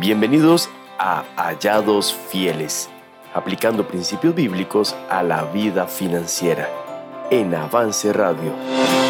Bienvenidos a Hallados Fieles, aplicando principios bíblicos a la vida financiera en Avance Radio.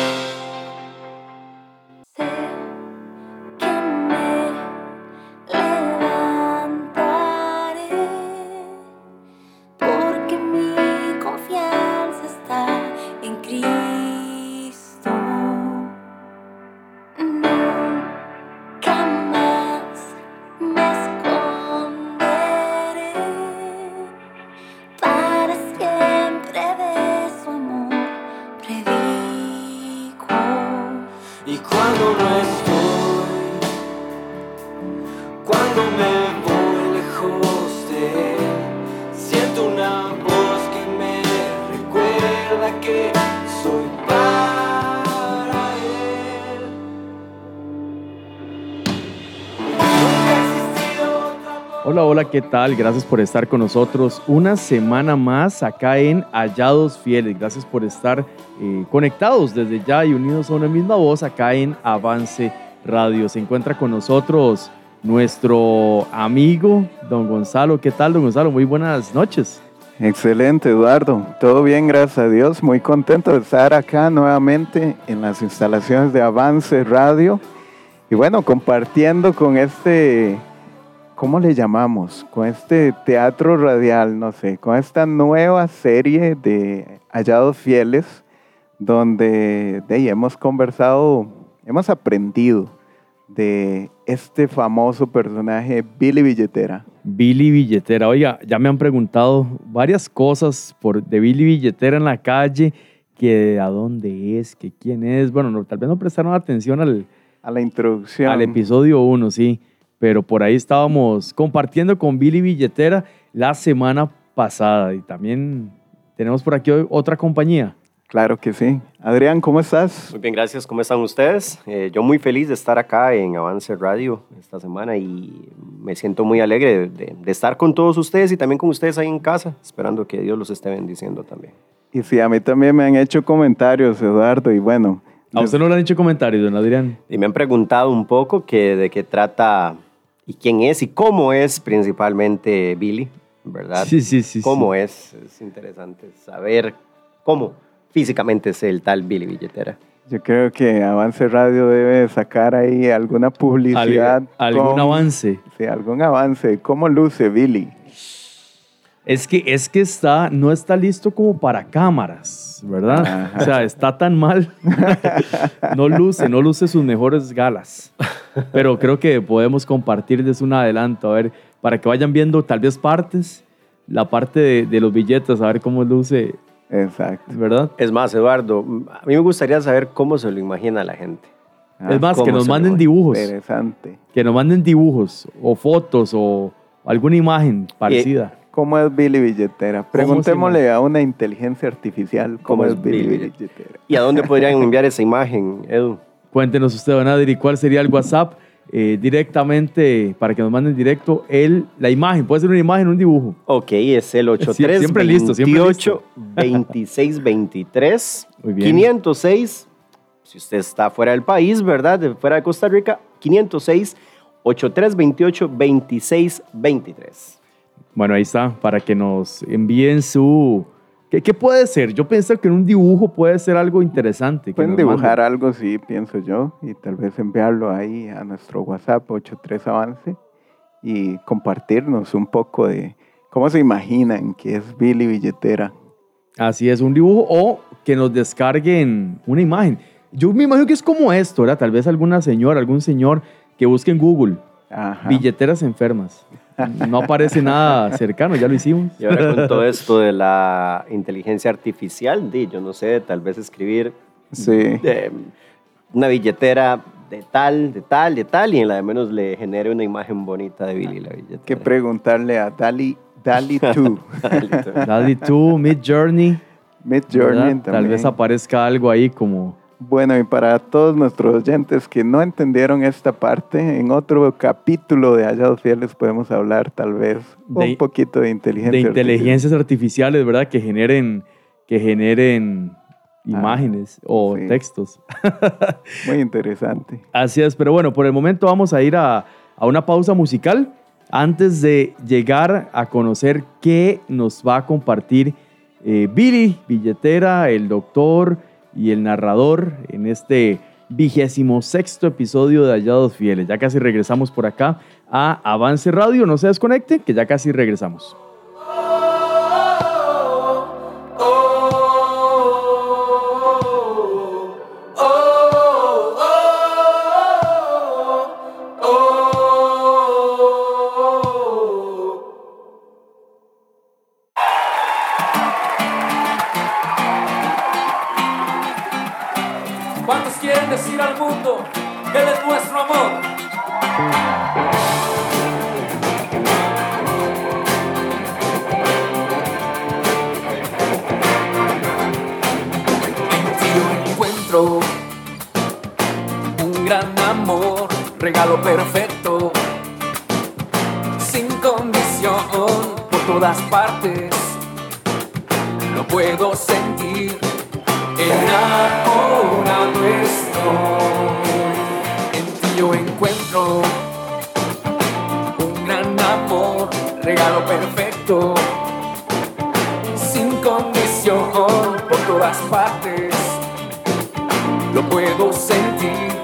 ¿Qué tal? Gracias por estar con nosotros una semana más acá en Hallados Fieles. Gracias por estar eh, conectados desde ya y unidos a una misma voz acá en Avance Radio. Se encuentra con nosotros nuestro amigo don Gonzalo. ¿Qué tal, don Gonzalo? Muy buenas noches. Excelente, Eduardo. Todo bien, gracias a Dios. Muy contento de estar acá nuevamente en las instalaciones de Avance Radio. Y bueno, compartiendo con este ¿cómo le llamamos? Con este teatro radial, no sé, con esta nueva serie de Hallados Fieles, donde de ahí hemos conversado, hemos aprendido de este famoso personaje Billy Billetera. Billy Billetera, oiga, ya me han preguntado varias cosas por, de Billy Billetera en la calle, que a dónde es, que quién es. Bueno, tal vez no prestaron atención al, a la introducción. Al episodio 1, sí pero por ahí estábamos compartiendo con Billy Billetera la semana pasada y también tenemos por aquí otra compañía. Claro que sí. Adrián, ¿cómo estás? Muy bien, gracias. ¿Cómo están ustedes? Eh, yo muy feliz de estar acá en Avance Radio esta semana y me siento muy alegre de, de, estar con todos ustedes y también con ustedes ahí en casa, esperando que Dios los esté bendiciendo también. Y sí, a mí también me han hecho comentarios, Eduardo, y bueno. ¿A usted no le han hecho comentarios, don Adrián? Y me han preguntado un poco que, de qué trata y quién es y cómo es principalmente Billy, ¿verdad? Sí, sí, sí. ¿Cómo es? Es interesante saber cómo físicamente es el tal Billy Billetera. Yo creo que Avance Radio debe sacar ahí alguna publicidad. ¿Algún avance? Sí, algún avance. ¿Cómo luce Billy? Es que, es que está, no está listo como para cámaras, ¿verdad? O sea, está tan mal. no luce, no luce sus mejores galas. Pero creo que podemos compartirles un adelanto, a ver, para que vayan viendo tal vez partes, la parte de, los billetes, a ver cómo luce. Exacto. ¿Verdad? Es más, Eduardo, a mí me gustaría saber cómo se lo imagina la gente. es más, que nos manden dibujos. Interesante. Que nos manden dibujos o fotos o alguna imagen parecida. ¿Cómo es Billy Billetera? Preguntémosle a una inteligencia artificial cómo, es Billy, Billetera. ¿Y a dónde podrían enviar esa imagen, Edu? Cuéntenos usted, don Adri, cuál sería el WhatsApp eh, directamente para que nos manden directo el, la imagen. Puede ser una imagen o un dibujo. Ok, es el 83 siempre listo, siempre 28 26 23 506. Si usted está fuera del país, ¿verdad? Fuera de Costa Rica, 506 83 28 26 23. Bueno, ahí está, para que nos envíen su... ¿Qué, puede ser? Yo pienso que en un dibujo puede ser algo interesante. Pueden dibujar algo, sí, pienso yo, y tal vez enviarlo ahí a nuestro WhatsApp 83 Avance y compartirnos un poco de cómo se imaginan que es Billy Billetera. Así es, un dibujo o que nos descarguen una imagen. Yo me imagino que es como esto, ¿verdad? Tal vez alguna señora, algún señor que busque en Google billeteras enfermas. No aparece nada cercano, ya lo hicimos. Y ahora con todo esto de la inteligencia artificial, yo no sé, tal vez escribir una billetera de tal, de tal, de tal, y en la de menos le genere una imagen bonita de Billy la billetera. Que preguntarle a Dali, Dali 2. Dali 2, Mid Journey. Mid Journey también. Tal vez aparezca algo ahí como bueno, y para todos nuestros oyentes que no entendieron esta parte, en otro capítulo de Hallados Fieles podemos hablar tal vez un poquito de inteligencia De inteligencias artificiales, ¿verdad? Que generen, que generen ah, imágenes o textos. Muy interesante. Así es, pero bueno, por el momento vamos a ir a, a una pausa musical antes de llegar a conocer qué nos va a compartir eh, Billy, billetera, el doctor y el narrador en este vigésimo sexto episodio de Hallados Fieles. Ya casi regresamos por acá a Avance Radio. No se desconecte, que ya casi regresamos. sentir enamorado estoy. En ti yo encuentro un gran amor, regalo perfecto, sin condición por todas partes. Lo puedo sentir.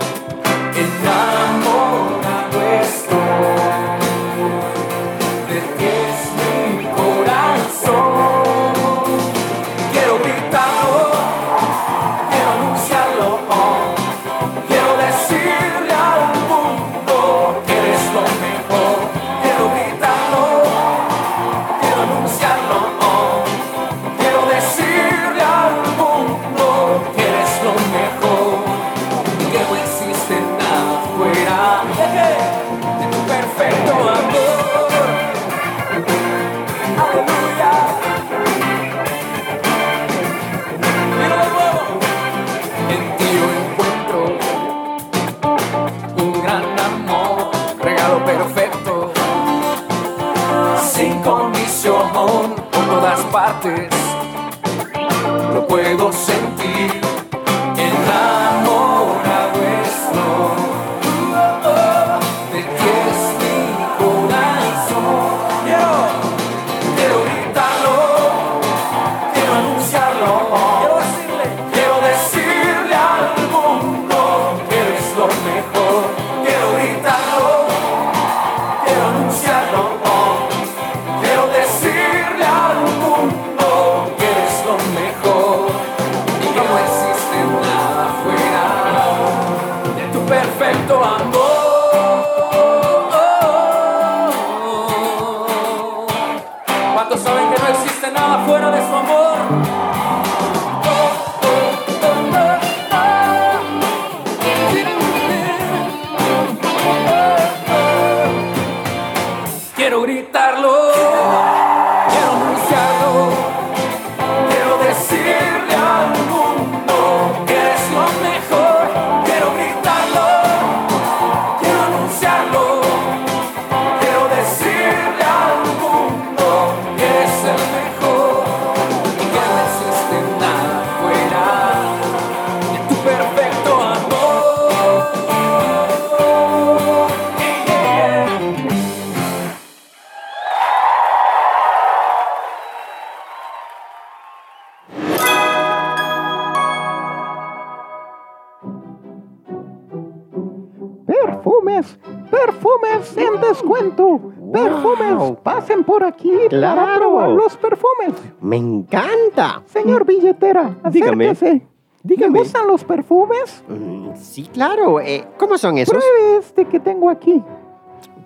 Claro. los perfumes. Me encanta. Señor billetera, acérquese. Dígame. ¿Me gustan los perfumes? Mm, sí, claro. Eh, ¿Cómo son esos? Pruebe este que tengo aquí.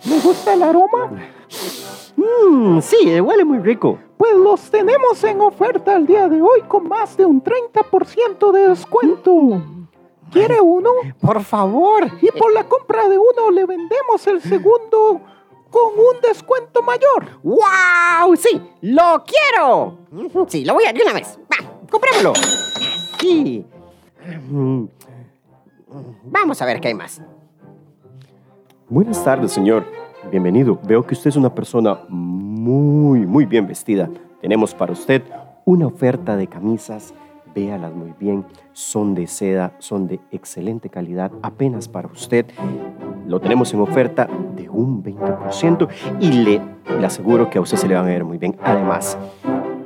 ¿Me gusta el aroma? Mmm, sí, eh, huele muy rico. Pues los tenemos en oferta el día de hoy con más de un 30% de descuento. ¿Quiere uno? Por favor. Y por la compra de uno le vendemos el segundo con un descuento mayor. ¡Wow! Sí, lo quiero. Sí, lo voy a de una vez. Va, comprémoslo. Sí. Vamos a ver qué hay más. Buenas tardes, señor. Bienvenido. Veo que usted es una persona muy, muy bien vestida. Tenemos para usted una oferta de camisas. Véalas muy bien. Son de seda, son de excelente calidad, apenas para usted. Lo tenemos en oferta de un 20% y le, le aseguro que a usted se le van a ver muy bien. Además,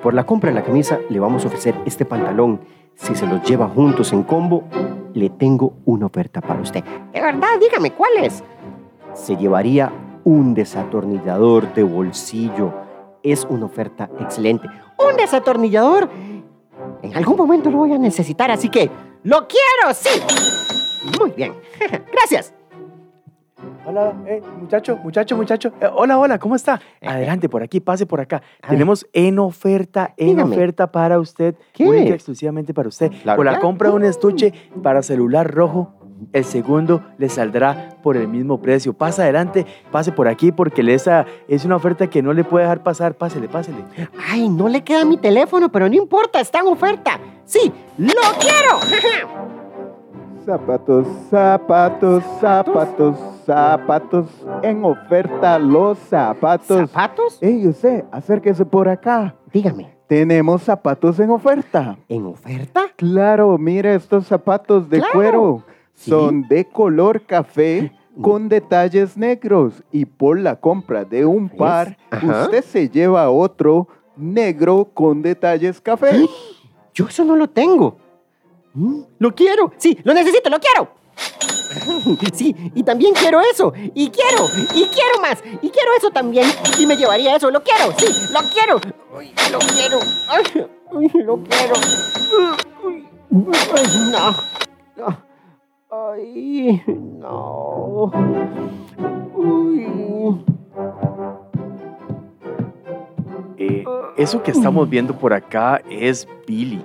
por la compra de la camisa le vamos a ofrecer este pantalón. Si se los lleva juntos en combo, le tengo una oferta para usted. De verdad, dígame, ¿cuál es? Se llevaría un desatornillador de bolsillo. Es una oferta excelente. ¿Un desatornillador? En algún momento lo voy a necesitar, así que ¡lo quiero! ¡Sí! Muy bien. Gracias. Hola, eh, muchacho, muchacho, muchacho. Eh, hola, hola, ¿cómo está? Adelante, por aquí, pase por acá. Tenemos en oferta, en Dígame. oferta para usted, ¿Qué? única exclusivamente para usted. Claro. Por la compra de un estuche para celular rojo, el segundo le saldrá por el mismo precio. Pasa adelante, pase por aquí porque esa es una oferta que no le puede dejar pasar. Pásele, pásele. Ay, no le queda mi teléfono, pero no importa, está en oferta. ¡Sí! ¡Lo quiero! Zapatos, zapatos, zapatos, zapatos. En oferta los zapatos. ¿Zapatos? Ey, usted, acérquese por acá. Dígame, Tenemos zapatos en oferta. ¿en oferta? Claro, mire estos zapatos de Claro. cuero. Sí. Son de color café con detalles negros. Y por la compra de un par, Ajá. usted se lleva otro negro con detalles café. Yo eso no lo tengo. Mm, Lo quiero. Sí, lo necesito, lo quiero. Sí, y también quiero eso. Y quiero, y quiero más. Y quiero eso también. Y me llevaría eso. Lo quiero, sí, lo quiero. Lo quiero. Ay, lo quiero. Ay, no. Ay, no. Uy. Eh, eso que estamos viendo por acá es Billy.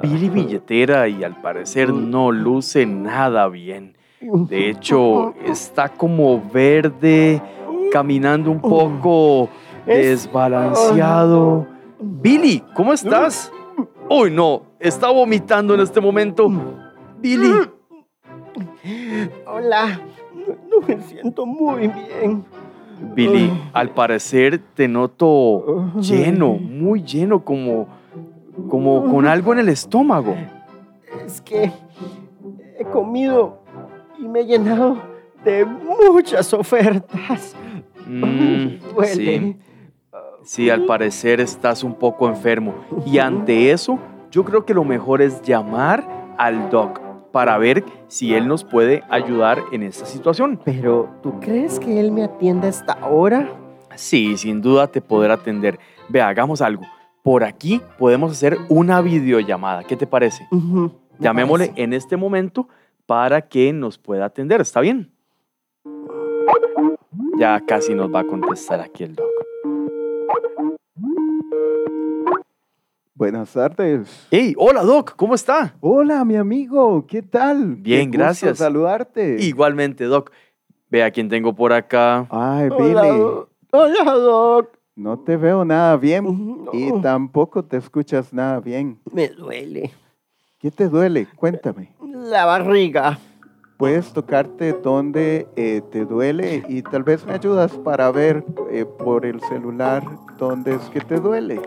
Billy billetera y al parecer no luce nada bien. De hecho, está como verde, caminando un poco Es- desbalanceado. Billy, ¿cómo estás? Uy, no, está vomitando en este momento. Billy, Hola. No me siento muy bien. Billy, al parecer te noto lleno, muy lleno, como, como con algo en el estómago. Es que he comido y me he llenado de muchas ofertas. Mm, sí, sí, al parecer estás un poco enfermo. Y ante eso, yo creo que lo mejor es llamar al doc para ver si él nos puede ayudar en esta situación. Pero, ¿tú crees que él me atiende a esta hora? Sí, sin duda te podrá atender. Ve, hagamos algo. Por aquí podemos hacer una videollamada. ¿Qué te parece? Llamémosle parece. en este momento para que nos pueda atender. ¿Está bien? Ya casi nos va a contestar aquí el doc. Buenas tardes. ¡Hey! Hola, doc. ¿Cómo está? Hola, mi amigo, ¿qué tal? Bien, Qué gusto gracias. saludarte. Igualmente, doc. Ve a quién tengo por acá. Ay, Hola, Billy, hola, Doc. no te veo nada bien No, y tampoco te escuchas nada bien. me duele. ¿Qué te duele? Cuéntame. La barriga. ¿Puedes tocarte dónde eh, te duele y tal vez me ayudas para ver eh, por el celular dónde es que te duele?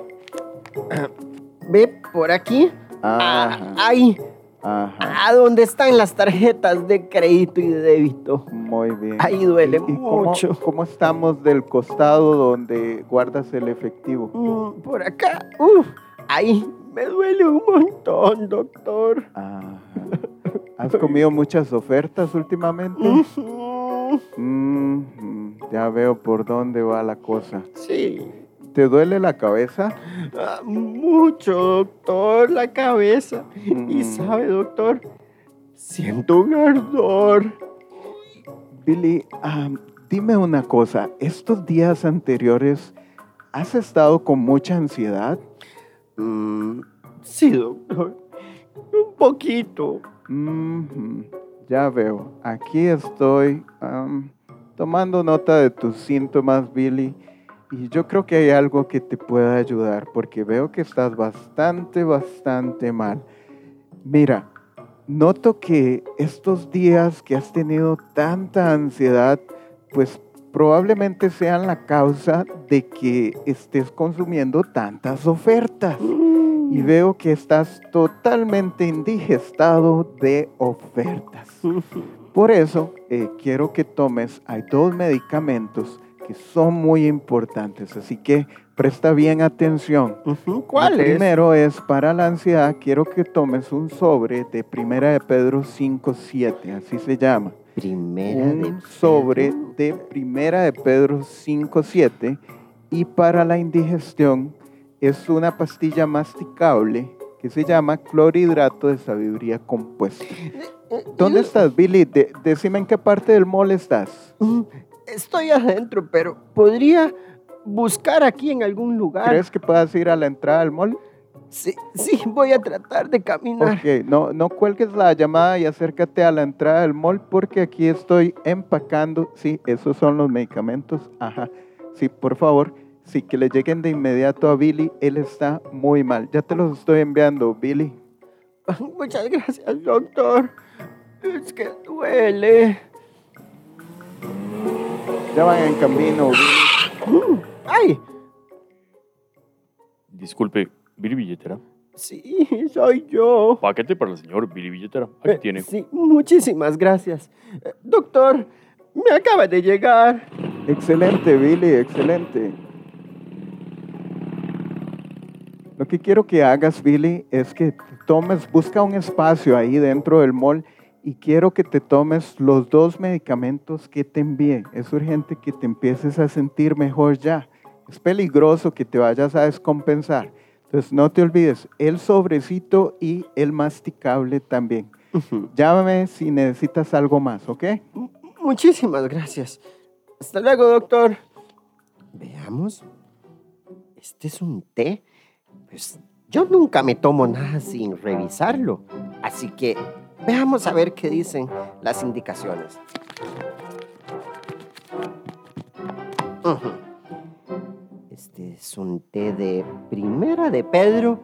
Ve por aquí. Ah, Ajá, ahí. ajá. A donde están las tarjetas de crédito y de débito. Muy bien. Ahí duele ¿Y- y mucho. ¿Cómo estamos del costado donde guardas el efectivo? Mm, por acá. Uf, ahí. Me duele un montón, doctor. Ajá. ¿Has comido muchas ofertas últimamente? Ujú, Mm, ya veo por dónde va la cosa. Sí. ¿Te duele la cabeza? Ah, mucho, doctor, la cabeza. Y Mm. sabe, doctor, siento un ardor. Billy, dime una cosa. ¿Estos días anteriores has estado con mucha ansiedad? Mm, sí, doctor. Un poquito. Ya veo. Aquí estoy tomando nota de tus síntomas, Billy. Y yo creo que hay algo que te pueda ayudar porque veo que estás bastante, bastante mal. Mira, noto que estos días que has tenido tanta ansiedad, pues probablemente sean la causa de que estés consumiendo tantas ofertas. Y veo que estás totalmente indigestado de ofertas. Por eso eh, quiero que tomes, hay dos medicamentos que son muy importantes, así que presta bien atención. Ujú, ¿Cuál El es? primero es para la ansiedad, quiero que tomes un sobre de Primera de Pedro 5.7, así se llama. Primera de Un sobre de Primera de Pedro 5.7 y para la indigestión es una pastilla masticable que se llama clorhidrato de sabiduría compuesta. ¿Dónde estás, Billy? De- decime en qué parte del mall estás. Mm, Estoy adentro, pero podría buscar aquí en algún lugar. ¿Crees que puedas ir a la entrada del mall? Sí, sí, voy a tratar de caminar. Ok, no, no cuelgues la llamada y acércate a la entrada del mall porque aquí estoy empacando. Sí, esos son los medicamentos. Ajá. Sí, por favor. Sí, que le lleguen de inmediato a Billy. Él está muy mal. Ya te los estoy enviando, Billy. Muchas gracias, doctor. Es que duele. Ya van en camino, Billy. ¡Ay! Disculpe, Billy Billetera. Sí, soy yo. Paquete para el señor Billy Billetera. Aquí Eh, tiene. Sí, muchísimas gracias. Eh, Doctor, me acaba de llegar. Excelente, Billy, excelente. Lo que quiero que hagas, Billy, es que tomes, busca un espacio ahí dentro del mall y quiero que te tomes los dos medicamentos que te envié. Es urgente que te empieces a sentir mejor ya. Es peligroso que te vayas a descompensar. Entonces, no te olvides, el sobrecito y el masticable también. Llámame si necesitas algo más, ¿ok? M- Muchísimas gracias. Hasta luego, doctor. Veamos. Este es un té. Pues yo nunca me tomo nada sin revisarlo. Así que veamos a ver qué dicen las indicaciones. Este es un té de Primera de Pedro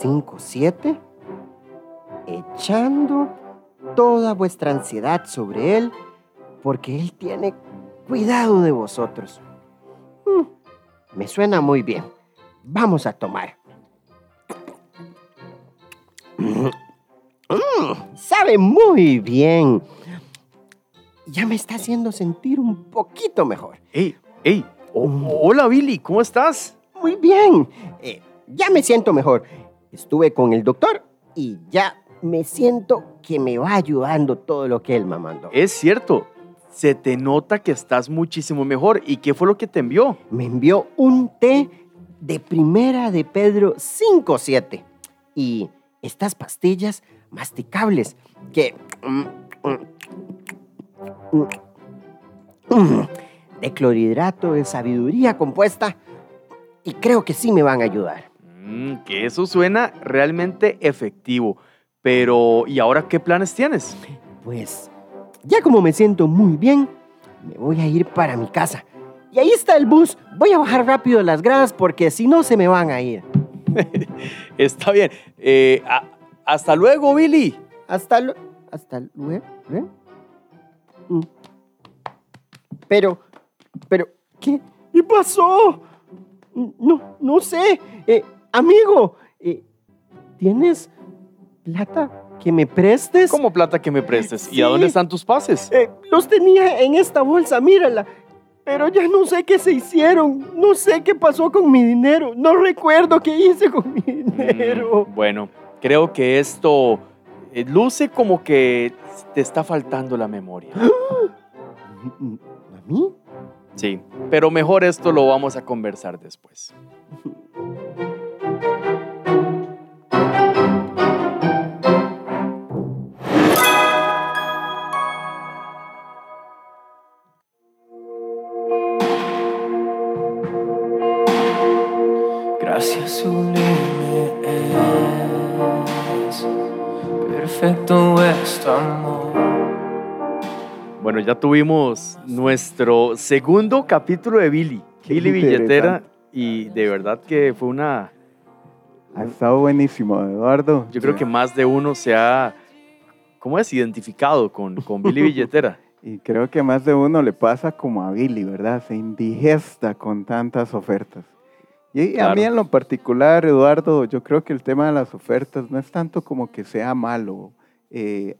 5-7. Echando toda vuestra ansiedad sobre Él, porque Él tiene cuidado de vosotros. Mm, me suena muy bien. Vamos a tomar. Mm, sabe muy bien. Ya me está haciendo sentir un poquito mejor. ¡Ey! ¡Ey! Oh, hola, Billy, ¿cómo estás? Muy bien. Eh, ya me siento mejor. Estuve con el doctor y ya me siento que me va ayudando todo lo que él me mandó. Es cierto. Se te nota que estás muchísimo mejor. ¿Y qué fue lo que te envió? Me envió un té de primera de Pedro 5-7 y estas pastillas masticables que... mm, mm, mm, de clorhidrato de sabiduría compuesta y creo que sí me van a ayudar. Mm, que eso suena realmente efectivo. Pero, ¿y ahora qué planes tienes? Pues ya como me siento muy bien, me voy a ir para mi casa. Y ahí está el bus. Voy a bajar rápido las gradas porque si no se me van a ir. Está bien. Eh, a- hasta luego, Billy. Hasta, lu- hasta luego. ¿eh? Mm. Pero, pero, ¿qué? ¿Qué pasó? No, no sé. Eh, amigo, eh, ¿tienes plata que me prestes? ¿Cómo plata que me prestes? ¿Y a dónde están tus pases? Eh, los tenía en esta bolsa, mírala. Pero ya no sé qué se hicieron. No sé qué pasó con mi dinero. No recuerdo qué hice con mi dinero. Mm, bueno, creo que esto eh, luce como que te está faltando la memoria. ¿A mí? Sí, pero mejor esto lo vamos a conversar después. Gracias sublime perfecto es tu amor. Bueno, ya tuvimos nuestro segundo capítulo de Billy. Qué Billy Billetera. Y de verdad que fue una... Ha estado buenísimo, Eduardo. Yo creo que más de uno se ha... ¿Cómo es? Identificado con, con Billy Billetera. Y creo que más de uno le pasa como a Billy, ¿verdad? Se indigesta con tantas ofertas. Y a Claro. mí en lo particular, Eduardo, yo creo que el tema de las ofertas no es tanto como que sea malo. eh,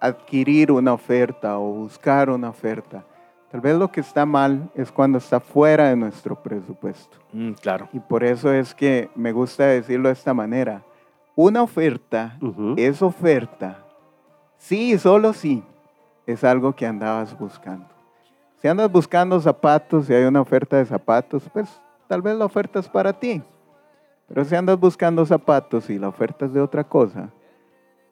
adquirir una oferta o buscar una oferta. Tal vez lo que está mal es cuando está fuera de nuestro presupuesto. Mm, claro. Y por eso es que me gusta decirlo de esta manera. Una oferta Ujú. es oferta. Sí, solo sí. Es algo que andabas buscando. Si andas buscando zapatos y hay una oferta de zapatos, pues tal vez la oferta es para ti. Pero si andas buscando zapatos y la oferta es de otra cosa,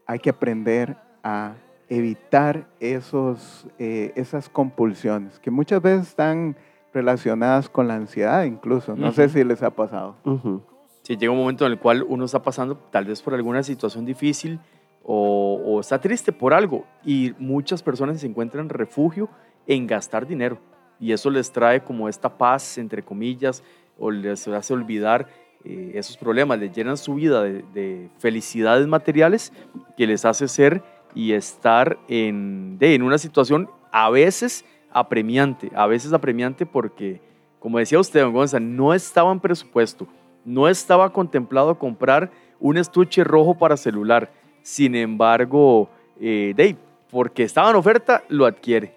hay que aprender a evitar esos, eh, esas compulsiones que muchas veces están relacionadas con la ansiedad incluso. No sé Ujú. si les ha pasado. Ujú. Si llega un momento en el cual uno está pasando tal vez por alguna situación difícil o, o está triste por algo y muchas personas se encuentran refugio en gastar dinero y eso les trae como esta paz, entre comillas, o les hace olvidar eh, esos problemas, les llenan su vida de, de felicidades materiales que les hace ser y estar en, de, en una situación a veces apremiante, a veces apremiante porque, como decía usted, don Gonza, no estaba en presupuesto, no estaba contemplado comprar un estuche rojo para celular. Sin embargo, eh, porque estaba en oferta, lo adquiere.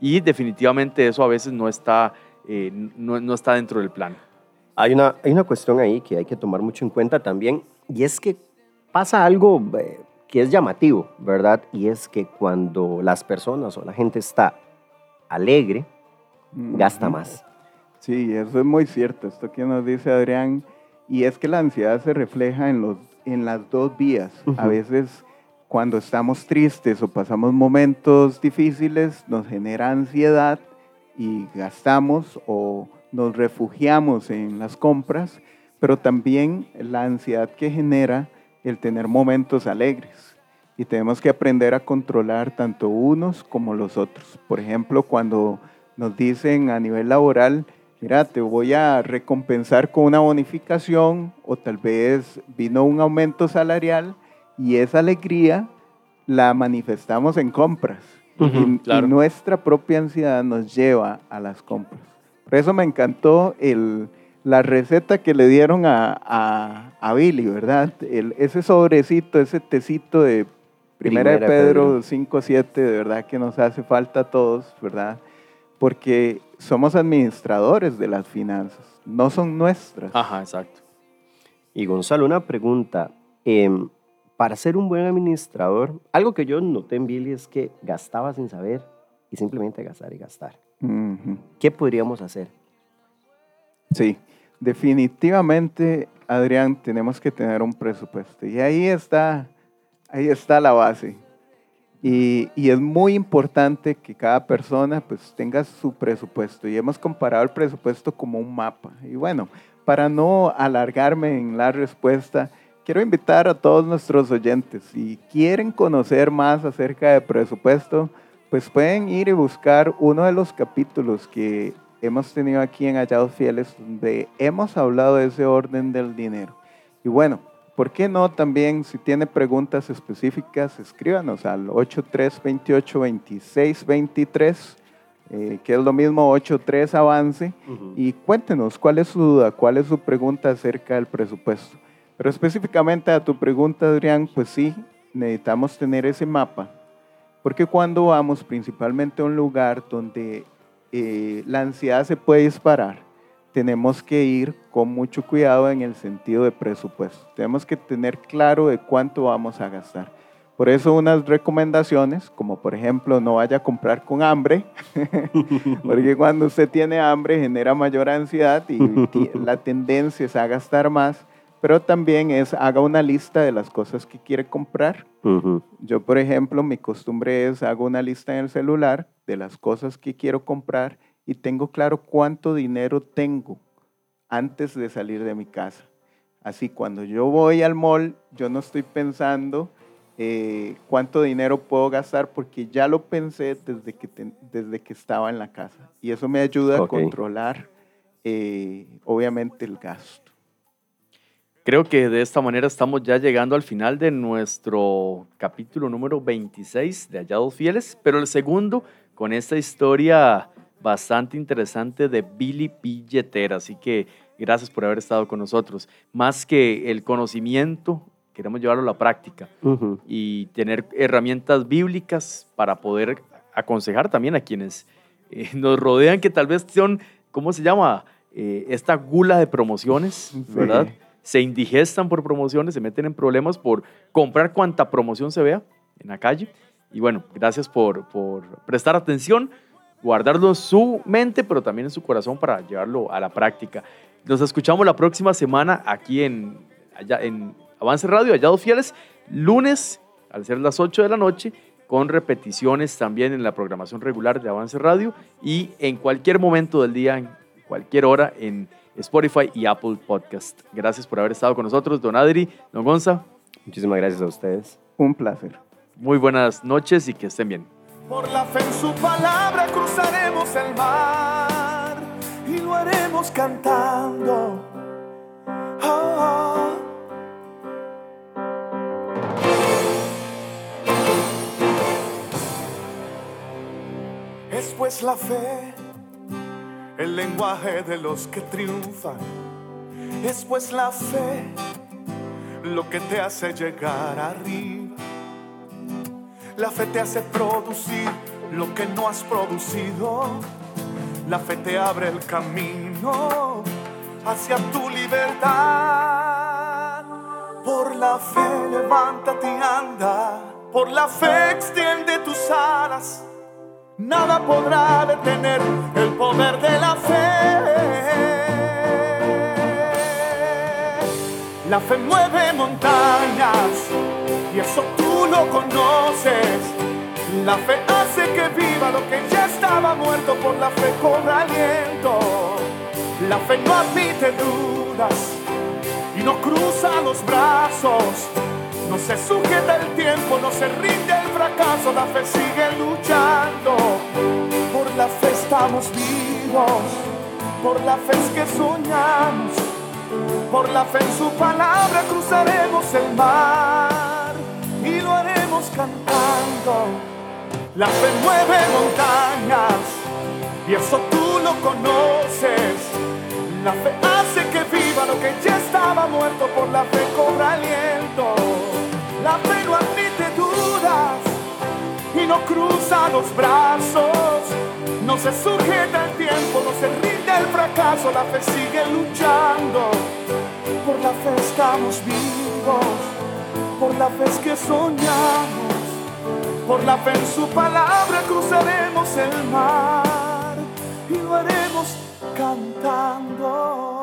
Y definitivamente eso a veces no está, eh, no, no está dentro del plan. Hay una, hay una cuestión ahí que hay que tomar mucho en cuenta también, y es que pasa algo eh, que es llamativo, ¿verdad? Y es que cuando las personas o la gente está alegre, gasta más. Sí, eso es muy cierto, esto que nos dice Adrián, y es que la ansiedad se refleja en, los, en las dos vías. A Ujú. veces cuando estamos tristes o pasamos momentos difíciles, nos genera ansiedad y gastamos o nos refugiamos en las compras, pero también la ansiedad que genera el tener momentos alegres. Y tenemos que aprender a controlar tanto unos como los otros. Por ejemplo, cuando nos dicen a nivel laboral, mira, te voy a recompensar con una bonificación o tal vez vino un aumento salarial y esa alegría la manifestamos en compras. Y, y claro. nuestra propia ansiedad nos lleva a las compras. Por eso me encantó el, la receta que le dieron a, a, a Billy, ¿verdad? El- ese sobrecito, ese tecito de Primera, de Primera de Pedro Pedro. 5.7, de verdad que nos hace falta a todos, ¿verdad? Porque somos administradores de las finanzas, no son nuestras. Ajá, exacto. Y Gonzalo, una pregunta. em, para ser un buen administrador, algo que yo noté en Billy es que gastaba sin saber y simplemente gastar y gastar. ¿Qué podríamos hacer? Sí, definitivamente, Adrián, tenemos que tener un presupuesto. Y ahí está, ahí está la base. Y, y es muy importante que cada persona pues tenga su presupuesto. Y hemos comparado el presupuesto como un mapa. Y bueno, para no alargarme en la respuesta, quiero invitar a todos nuestros oyentes, si quieren conocer más acerca de presupuesto, pues pueden ir y buscar uno de los capítulos que hemos tenido aquí en Hallados Fieles, donde hemos hablado de ese orden del dinero. Y bueno, ¿por qué no también, si tiene preguntas específicas, escríbanos al 8328-2623, eh, que es lo mismo 83 avance, y cuéntenos cuál es su duda, cuál es su pregunta acerca del presupuesto. Pero específicamente a tu pregunta, Adrián, pues sí, necesitamos tener ese mapa, porque cuando vamos principalmente a un lugar donde eh, la ansiedad se puede disparar, tenemos que ir con mucho cuidado en el sentido de presupuesto. Tenemos que tener claro de cuánto vamos a gastar. Por eso unas recomendaciones, como por ejemplo no vaya a comprar con hambre, porque cuando usted tiene hambre genera mayor ansiedad y la tendencia es a gastar más, pero también es haga una lista de las cosas que quiere comprar. Ujú. Yo, por ejemplo, mi costumbre es hago una lista en el celular de las cosas que quiero comprar y tengo claro cuánto dinero tengo antes de salir de mi casa. Así, cuando yo voy al mall, yo no estoy pensando eh, cuánto dinero puedo gastar porque ya lo pensé desde que, ten- desde que estaba en la casa. Y eso me ayuda Ok. a controlar, eh, obviamente, el gasto. Creo que de esta manera estamos ya llegando al final de nuestro capítulo número 26 de Hallados Fieles, pero el segundo con esta historia bastante interesante de Billy Billetera. Así que gracias por haber estado con nosotros. Más que el conocimiento queremos llevarlo a la práctica y tener herramientas bíblicas para poder aconsejar también a quienes eh, nos rodean, que tal vez son, ¿cómo se llama? Eh, esta gula de promociones, ¿verdad? Se indigestan por promociones, se meten en problemas por comprar cuanta promoción se vea en la calle. Y bueno, gracias por, por prestar atención, guardarlo en su mente, pero también en su corazón para llevarlo a la práctica. Nos escuchamos la próxima semana aquí en, allá, en Avance Radio, Hallados Fieles, lunes, al ser las 8 de la noche, con repeticiones también en la programación regular de Avance Radio y en cualquier momento del día, en cualquier hora, en Spotify y Apple Podcast. Gracias por haber estado con nosotros, don Adri, don Gonza. Muchísimas gracias a ustedes. Un placer. Muy buenas noches y que estén bien. Por la fe en su palabra cruzaremos el mar y lo haremos cantando. Ah, Es pues la fe, el lenguaje de los que triunfan. Es pues la fe lo que te hace llegar arriba. La fe te hace producir lo que no has producido. La fe te abre el camino hacia tu libertad. Por la fe levántate y anda. Por la fe extiende tus alas. Nada podrá detener el poder de la fe. La fe mueve montañas y eso tú lo conoces. La fe hace que viva lo que ya estaba muerto, por la fe cobra aliento. La fe no admite dudas y no cruza los brazos. No se sujeta el tiempo, no se rinde el fracaso, la fe sigue luchando. Por la fe estamos vivos, por la fe es que soñamos. Por la fe en su palabra cruzaremos el mar y lo haremos cantando. La fe mueve montañas y eso tú lo conoces. La fe hace que viva lo que ya estaba muerto, por la fe cobra aliento. La fe no admite dudas y no cruza los brazos. No se sujeta el tiempo, no se rinde el fracaso, la fe sigue luchando. Por la fe estamos vivos, por la fe es que soñamos. Por la fe en su palabra cruzaremos el mar y lo haremos cantando.